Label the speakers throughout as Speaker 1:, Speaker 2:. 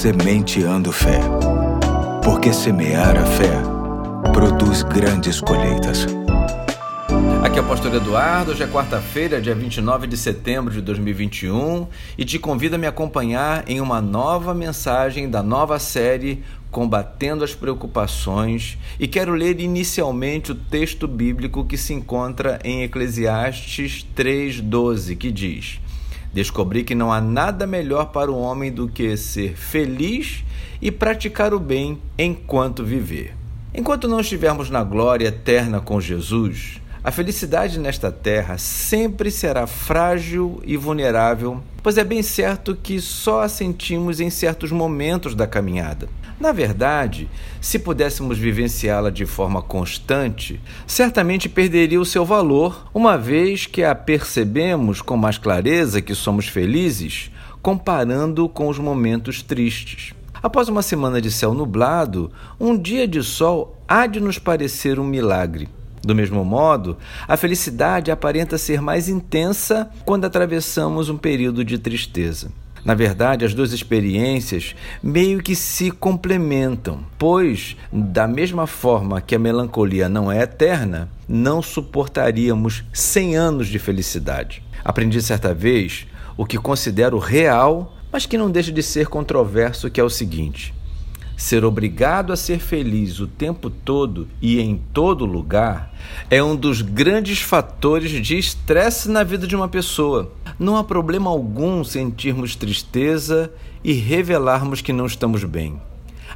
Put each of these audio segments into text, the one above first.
Speaker 1: Sementeando Fé. Porque semear a fé produz grandes colheitas.
Speaker 2: Aqui é o Pastor Eduardo, hoje é quarta-feira, dia 29 de setembro de 2021 e te convido a me acompanhar em uma nova mensagem da nova série Combatendo as Preocupações e quero ler inicialmente o texto bíblico que se encontra em Eclesiastes 3,12, que diz: Descobri que não há nada melhor para o homem do que ser feliz e praticar o bem enquanto viver. Enquanto não estivermos na glória eterna com Jesus, a felicidade nesta terra sempre será frágil e vulnerável, pois é bem certo que só a sentimos em certos momentos da caminhada. Na verdade, se pudéssemos vivenciá-la de forma constante, certamente perderia o seu valor, uma vez que a percebemos com mais clareza que somos felizes, comparando com os momentos tristes. Após uma semana de céu nublado, um dia de sol há de nos parecer um milagre. Do mesmo modo, a felicidade aparenta ser mais intensa quando atravessamos um período de tristeza. Na verdade, as duas experiências meio que se complementam, pois, da mesma forma que a melancolia não é eterna, não suportaríamos 100 anos de felicidade. Aprendi certa vez o que considero real, mas que não deixa de ser controverso, que é o seguinte: Ser obrigado a ser feliz o tempo todo e em todo lugar é um dos grandes fatores de estresse na vida de uma pessoa. Não há problema algum sentirmos tristeza e revelarmos que não estamos bem.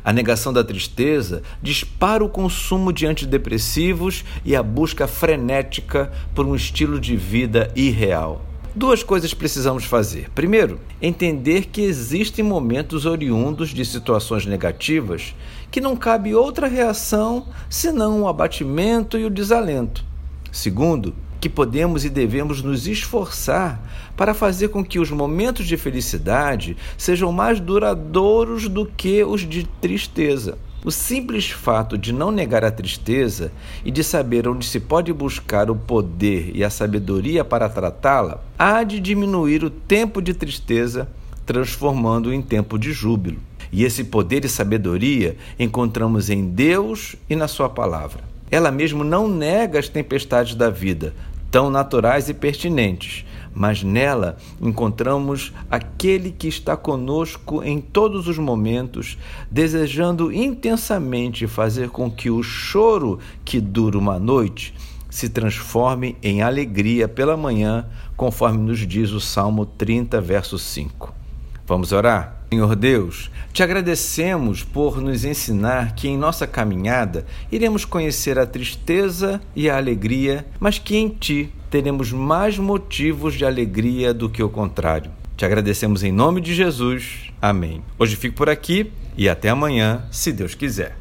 Speaker 2: A negação da tristeza dispara o consumo de antidepressivos e a busca frenética por um estilo de vida irreal. Duas coisas precisamos fazer. Primeiro, entender que existem momentos oriundos de situações negativas que não cabe outra reação senão o abatimento e o desalento. Segundo, que podemos e devemos nos esforçar para fazer com que os momentos de felicidade sejam mais duradouros do que os de tristeza. O simples fato de não negar a tristeza e de saber onde se pode buscar o poder e a sabedoria para tratá-la, há de diminuir o tempo de tristeza, transformando-o em tempo de júbilo. E esse poder e sabedoria encontramos em Deus e na Sua palavra. Ela mesmo não nega as tempestades da vida, tão naturais e pertinentes, mas nela encontramos aquele que está conosco em todos os momentos, desejando intensamente fazer com que o choro que dura uma noite se transforme em alegria pela manhã, conforme nos diz o Salmo 30, verso 5. Vamos orar? Senhor Deus, te agradecemos por nos ensinar que em nossa caminhada iremos conhecer a tristeza e a alegria, mas que em Ti teremos mais motivos de alegria do que o contrário. Te agradecemos em nome de Jesus. Amém. Hoje fico por aqui e até amanhã, se Deus quiser.